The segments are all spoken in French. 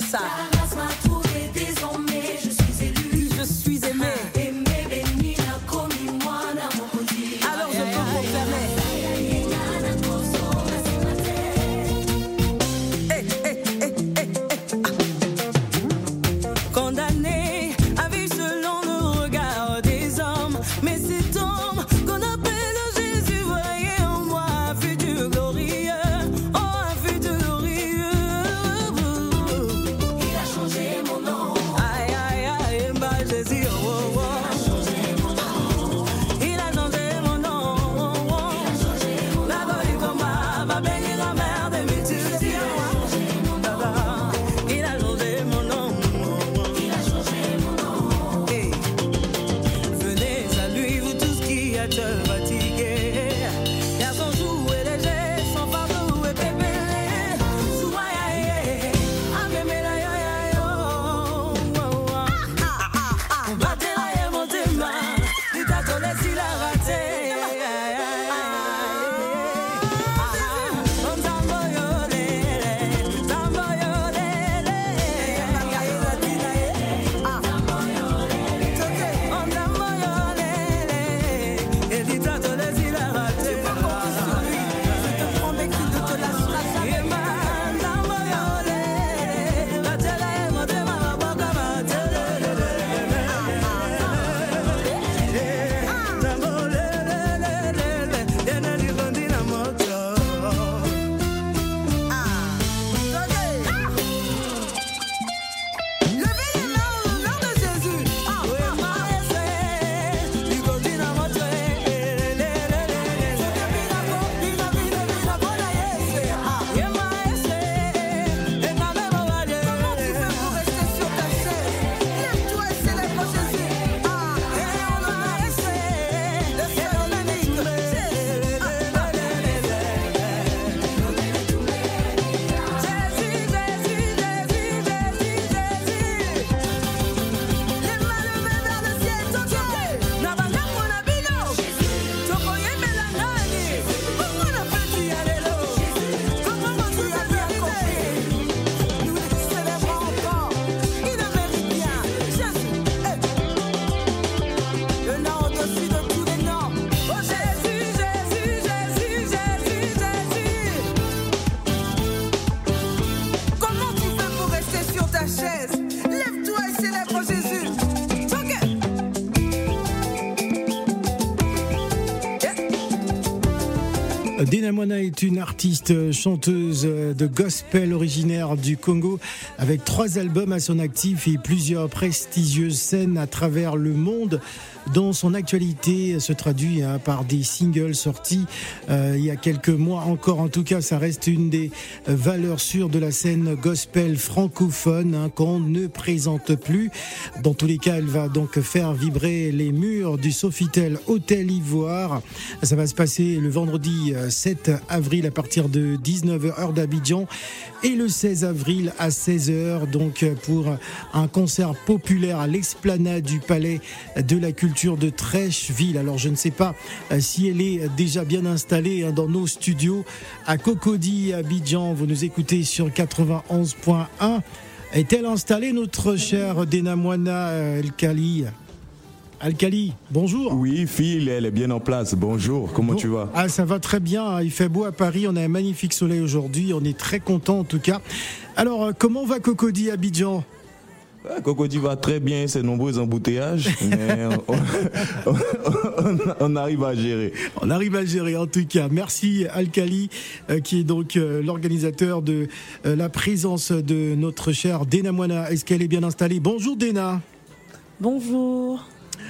bien Dina Moana est une artiste chanteuse de gospel originaire du Congo avec trois albums à son actif et plusieurs prestigieuses scènes à travers le monde dont son actualité se traduit hein, par des singles sortis euh, il y a quelques mois encore. En tout cas, ça reste une des valeurs sûres de la scène gospel francophone hein, qu'on ne présente plus. Dans tous les cas, elle va donc faire vibrer les murs du Sofitel Hôtel Ivoire. Ça va se passer le vendredi euh, 7 avril à partir de 19h heure d'Abidjan et le 16 avril à 16h donc euh, pour un concert populaire à l'esplanade du Palais de la Culture de Trècheville. Alors je ne sais pas euh, si elle est déjà bien installée hein, dans nos studios à Cocody, Abidjan. Vous nous écoutez sur 91.1. Est-elle installée notre chère Denamwana Elkali Alkali, bonjour. Oui, Phil, elle est bien en place. Bonjour, comment Bon. tu vas? Ah, ça va très bien. Il fait beau à Paris. On a un magnifique soleil aujourd'hui. On est très content en tout cas. Alors, euh, comment va Cocody Abidjan? Cocody va très bien, ses nombreux embouteillages, mais on, on- on- on arrive à gérer. On arrive à gérer en tout cas. Merci Alkali, euh, qui est donc euh, l'organisateur de euh, la présence de notre chère Dena Moana. Est-ce qu'elle est bien installée? Bonjour Dena. Bonjour.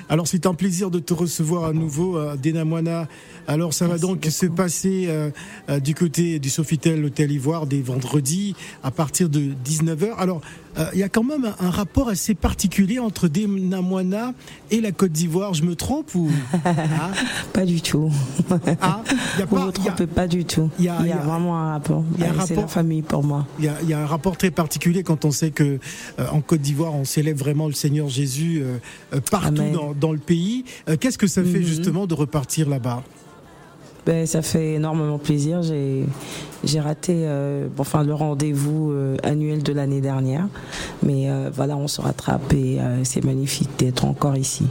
Alors c'est un plaisir de te recevoir à nouveau, euh, Dena Moana. Alors ça va donc se passer euh, euh, du côté du Sofitel Hôtel Ivoire des vendredis à partir de 19h. Alors euh, il y a quand même un, rapport assez particulier entre Moana et la Côte d'Ivoire. Je me trompe ou Ah, Pas du tout. ah, il y a Vous pas- ne vous a- trompez pas du tout. il y y a- y vraiment un rapport. C'est la famille pour moi. Il y, a, il y a un rapport très particulier quand on sait que euh, en Côte d'Ivoire on célèbre vraiment le Seigneur Jésus euh, partout dans, dans le pays. Qu'est-ce que ça fait Mhm. justement de repartir là-bas? Ben, ça fait énormément plaisir. J'ai raté euh, enfin, le rendez-vous euh, annuel de l'année dernière. Mais euh, voilà, on se rattrape et c'est magnifique d'être encore ici.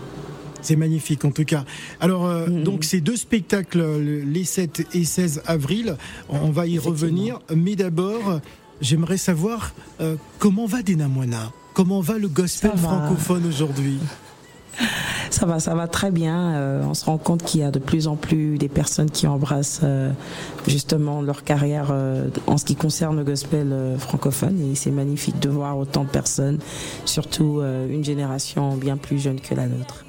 C'est magnifique en tout cas. Alors euh, Mhm. donc ces deux spectacles, le- les 7 et 16 avril, on va y revenir. Mais d'abord, j'aimerais savoir euh, comment va Dena Moana Comment va le gospel francophone aujourd'hui? Ça va, ça va très bien. Euh, on se rend compte qu'il y a de plus en plus des personnes qui embrassent euh, justement leur carrière euh, en ce qui concerne le gospel francophone. Et c'est magnifique de voir autant de personnes, surtout une génération bien plus jeune que la nôtre.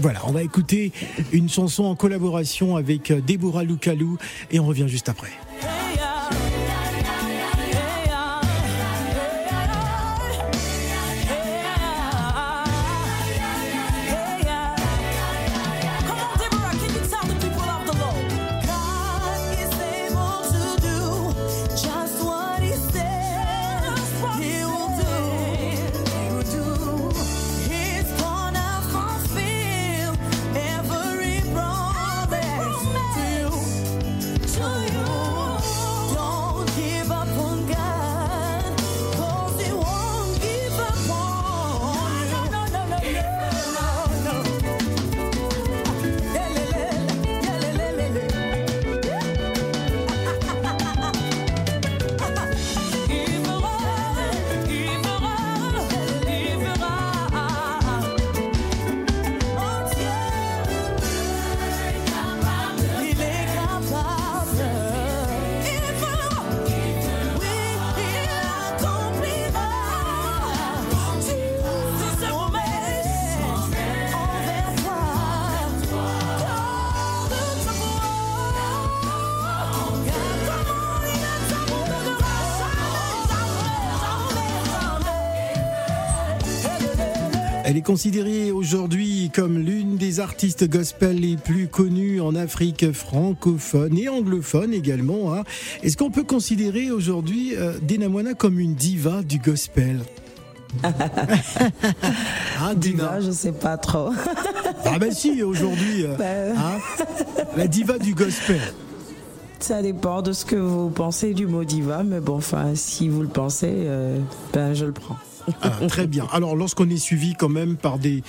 Voilà, on va écouter une chanson en collaboration avec Deborah Lukalou et on revient juste après. Est considérée aujourd'hui comme l'une des artistes gospel les plus connues en Afrique francophone et anglophone également. hein. Est-ce qu'on peut considérer aujourd'hui euh, Dena Moana comme une diva du gospel? Hein, Dina Diva, je sais pas trop. Ah ben si, aujourd'hui, euh, Ben, hein, la diva du gospel. Ça dépend de ce que vous pensez du mot diva, mais bon, enfin, si vous le pensez, euh, ben je le prends. Ah, très bien. Alors, lorsqu'on est suivi quand même par des,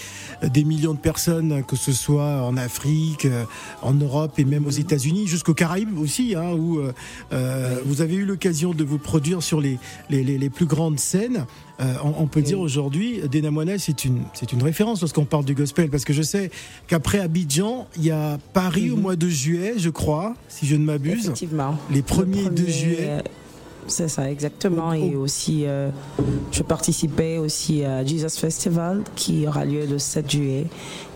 des millions de personnes, que ce soit en Afrique, euh, en Europe et même aux États-Unis, jusqu'aux Caraïbes aussi, hein, où euh, euh, vous avez eu l'occasion de vous produire sur les, les, les- les plus grandes scènes, euh, on, on peut dire aujourd'hui, Dena Moana, c'est une, c'est une référence lorsqu'on parle du gospel, parce que je sais qu'après Abidjan, il y a Paris au mois de juillet, je crois, si je ne m'abuse. Effectivement. Les Le premiers de juillet. C'est ça, exactement. Et au- aussi, euh, je participais aussi à Jesus Festival qui aura lieu le 7 juillet.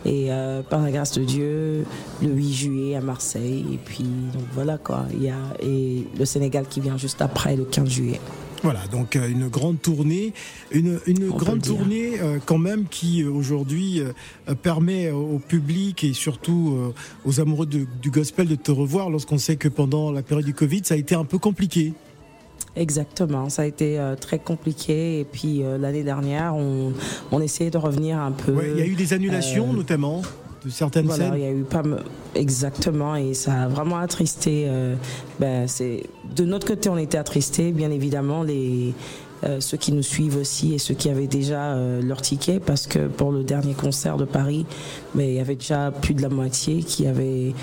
Et euh, par la grâce de Dieu, le 8 juillet à Marseille. Et puis, donc voilà quoi. Il y a, et le Sénégal qui vient juste après, le 15 juillet. Voilà, donc euh, une grande tournée, une, une grande tournée euh, quand même qui aujourd'hui euh, permet au public et surtout euh, aux amoureux de- du gospel de te revoir lorsqu'on sait que pendant la période du Covid, ça a été un peu compliqué. Exactement, ça a été euh, très compliqué. Et puis euh, l'année dernière, on, on essayait de revenir un peu. Ouais, il y a eu des annulations euh, notamment de certaines Voilà, il scènes. y a eu pas me- exactement et ça a vraiment attristé. euh, ben, c'est de notre côté, on était attristés, bien évidemment les euh, ceux qui nous suivent aussi et ceux qui avaient déjà euh, leur ticket parce que pour le dernier concert de Paris, mais il y avait déjà plus de la moitié qui avaient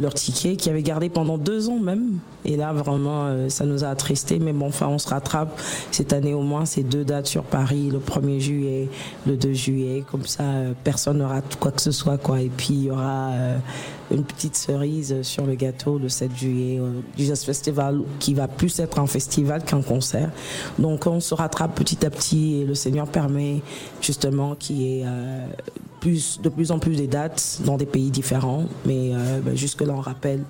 leur ticket, qui avaient gardé pendant deux ans même. Et là, vraiment, euh, ça nous a attristés. Mais bon, enfin, on se rattrape. Cette année, au moins, c'est deux dates sur Paris, le 1er juillet, le 2 juillet. Comme ça, euh, personne ne rate quoi que ce soit, quoi. Et puis, il y aura euh, une petite cerise sur le gâteau le 7 juillet du Jazz Festival, qui va plus être un festival qu'un concert. Donc, on se rattrape petit à petit et le Seigneur permet justement qu'il y ait plus, de plus en plus des dates dans des pays différents. Mais euh, ben, jusque-là, on rappelle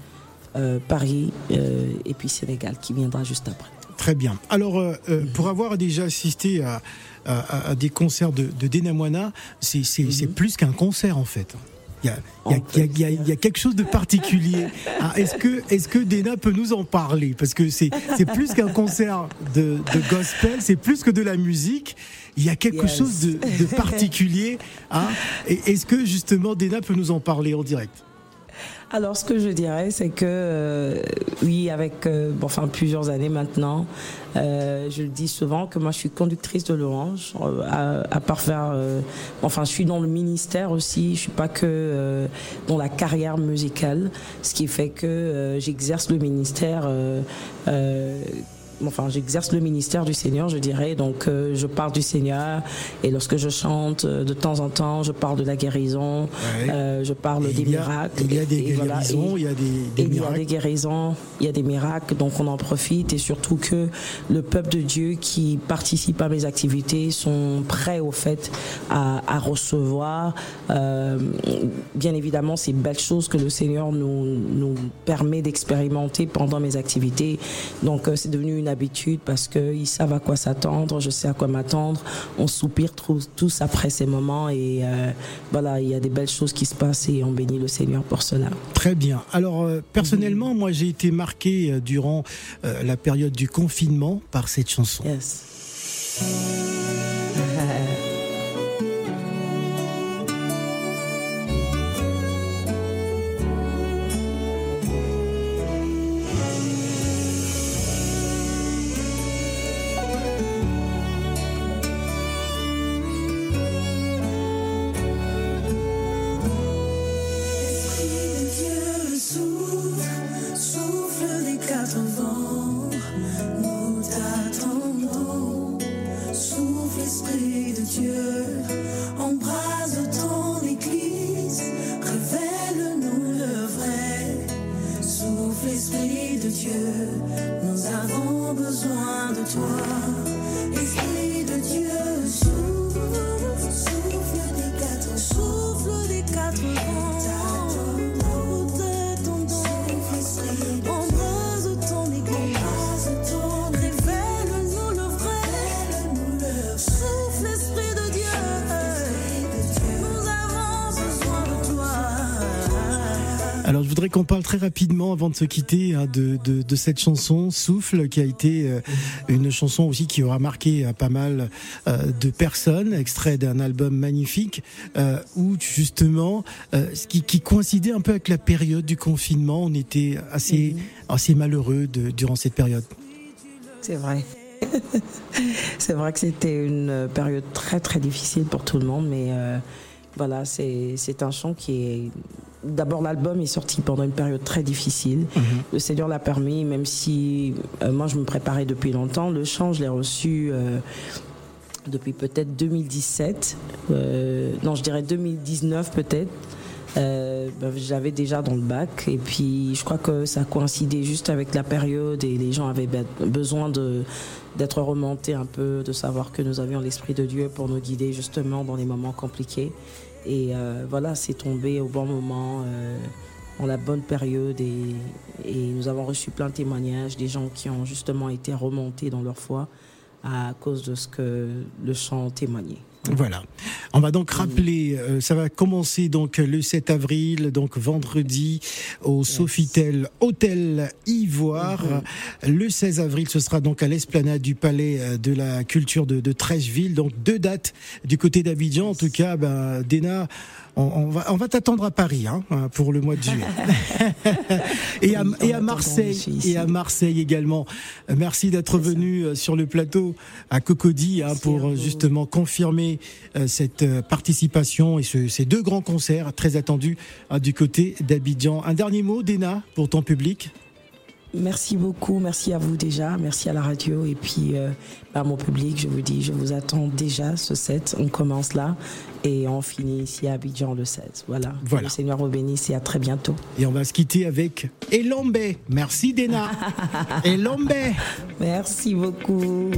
euh, Paris euh, et puis Sénégal qui viendra juste après. Très bien. Alors, euh, pour avoir déjà assisté à, à- à des concerts de, de Dena Moana, c'est plus qu'un concert en fait. Il y a, il y il y quelque chose de particulier. Ah, Est-ce que, est que Dena peut nous en parler? Parce que c'est c'est plus qu'un concert de, de gospel, c'est plus que de la musique. Il y a quelque Yes. chose de, de particulier. hein. Est-ce que justement Dena peut nous en parler en direct? Alors, ce que je dirais, c'est que euh, oui, avec euh, bon, enfin plusieurs années maintenant, euh, je le dis souvent que moi, je suis conductrice de l'Orange. euh, à, à part faire, euh, enfin, je suis dans le ministère aussi. Je suis pas que euh, dans la carrière musicale, ce qui fait que euh, j'exerce le ministère. Enfin, j'exerce le ministère du Seigneur, je dirais. Donc, euh, je parle du Seigneur. Et lorsque je chante, euh, de temps en temps, je parle de la guérison. Ouais. euh, je parle Et des il y a- miracles. il y a des Et voilà, guérisons, et- il y a des- des et il y a miracles. des guérisons, il y a des miracles, donc on en profite et surtout que le peuple de Dieu qui participe à mes activités sont prêts au fait à, à recevoir, euh, bien évidemment, ces belles choses que le Seigneur nous, nous permet d'expérimenter pendant mes activités. Donc c'est devenu une habitude parce qu'ils savent à quoi s'attendre, je sais à quoi m'attendre. On soupire tous, après ces moments et euh, voilà, il y a des belles choses qui se passent et on bénit le Seigneur pour cela. Très bien. Alors euh, personnellement, moi j'ai été marqué euh, durant euh, la période du confinement par cette chanson. Yes. Alors je voudrais qu'on parle très rapidement avant de se quitter hein, de, de, de cette chanson Souffle qui a été euh, une chanson aussi qui aura marqué euh, pas mal euh, de personnes, extrait d'un album magnifique où justement ce qui, qui coïncidait un peu avec la période du confinement, on était assez assez malheureux de, durant cette période. C'est vrai. c'est vrai que c'était une période très très difficile pour tout le monde, mais voilà, c'est un chant qui est. D'abord, l'album est sorti pendant une période très difficile. Le Seigneur l'a permis, même si euh, moi je me préparais depuis longtemps. Le chant, je l'ai reçu euh, depuis peut-être 2017. Euh, non, je dirais 2019 peut-être. Euh, ben, j'avais déjà dans le bac et puis je crois que ça coïncidait juste avec la période et les gens avaient be- besoin de d'être remontés un peu, de savoir que nous avions l'esprit de Dieu pour nous guider justement dans les moments compliqués. Et euh, voilà, c'est tombé au bon moment, euh, dans la bonne période et, et nous avons reçu plein de témoignages des gens qui ont justement été remontés dans leur foi à cause de ce que le chant témoignait. Voilà. On va donc rappeler, euh, ça va commencer donc le 7 avril, donc vendredi au Sofitel Hôtel Ivoire. Le 16 avril, ce sera donc à l'esplanade du Palais euh, de la Culture de, de Trècheville. Donc deux dates du côté d'Abidjan. En tout cas, ben, Dena, on, on va, on va t'attendre à Paris hein, pour le mois de juillet. et, à, et Marseille, et à Marseille également. Merci d'être venu euh, sur le plateau à Cocody hein, pour euh, justement confirmer euh, cette participation et ce- ces deux grands concerts très attendus hein, du côté d'Abidjan. Un dernier mot, Dena, pour ton public Merci beaucoup, merci à vous déjà, merci à la radio et puis euh, à mon public, je vous dis, je vous attends déjà ce 7, on commence là et on finit ici à Abidjan le 16. Voilà. Voilà. Le Seigneur vous bénisse et à très bientôt. Et on va se quitter avec Elombe. Merci Dena. Elombe. Merci beaucoup.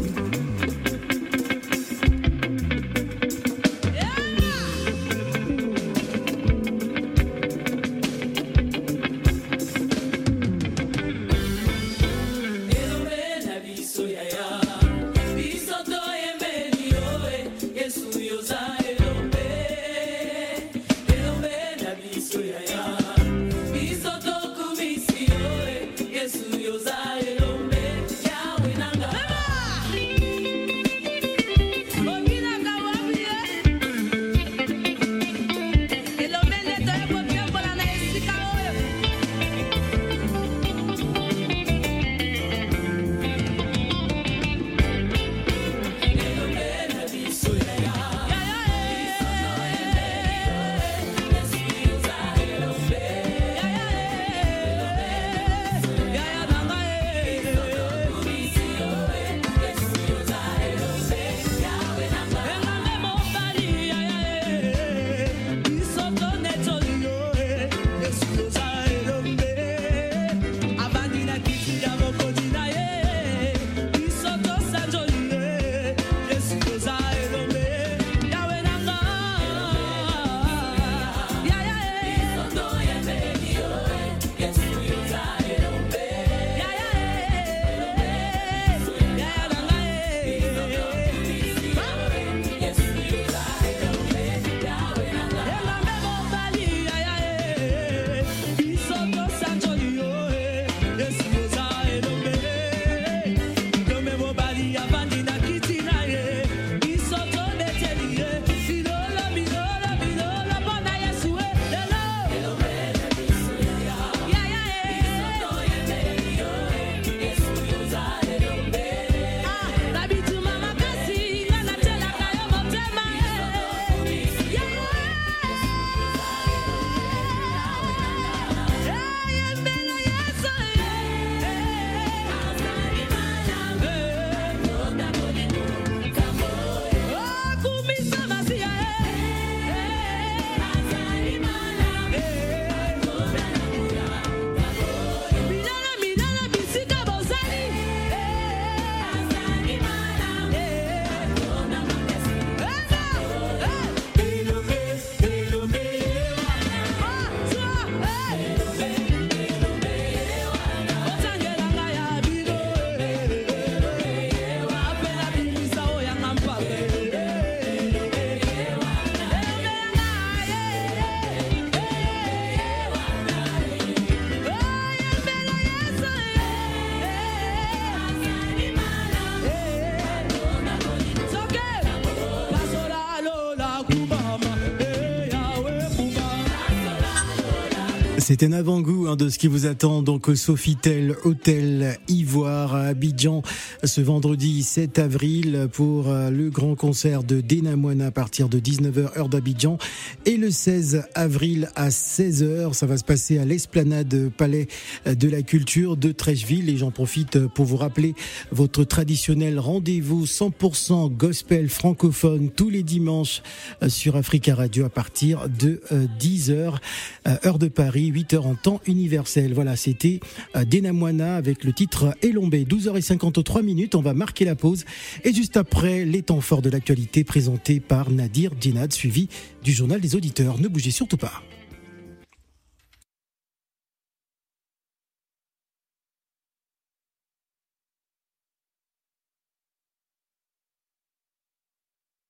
C'est un avant-goût hein, de ce qui vous attend. Donc au Sofitel Hôtel Ivoire à Abidjan ce vendredi 7 avril pour euh, le grand concert de Dena Moana à partir de 19h heure d'Abidjan. Et le 16 avril à 16h ça va se passer à l'esplanade Palais de la Culture de Trècheville. Et j'en profite pour vous rappeler votre traditionnel rendez-vous 100% gospel francophone tous les dimanches euh, sur Africa Radio à partir de 10h heure de Paris 8h en temps universel. Voilà, c'était euh, Denamwana avec le titre Elombé. 12h53 minutes, on va marquer la pause. Et juste après, les temps forts de l'actualité présentés par Nadir Djinad, suivi du journal des auditeurs. Ne bougez surtout pas.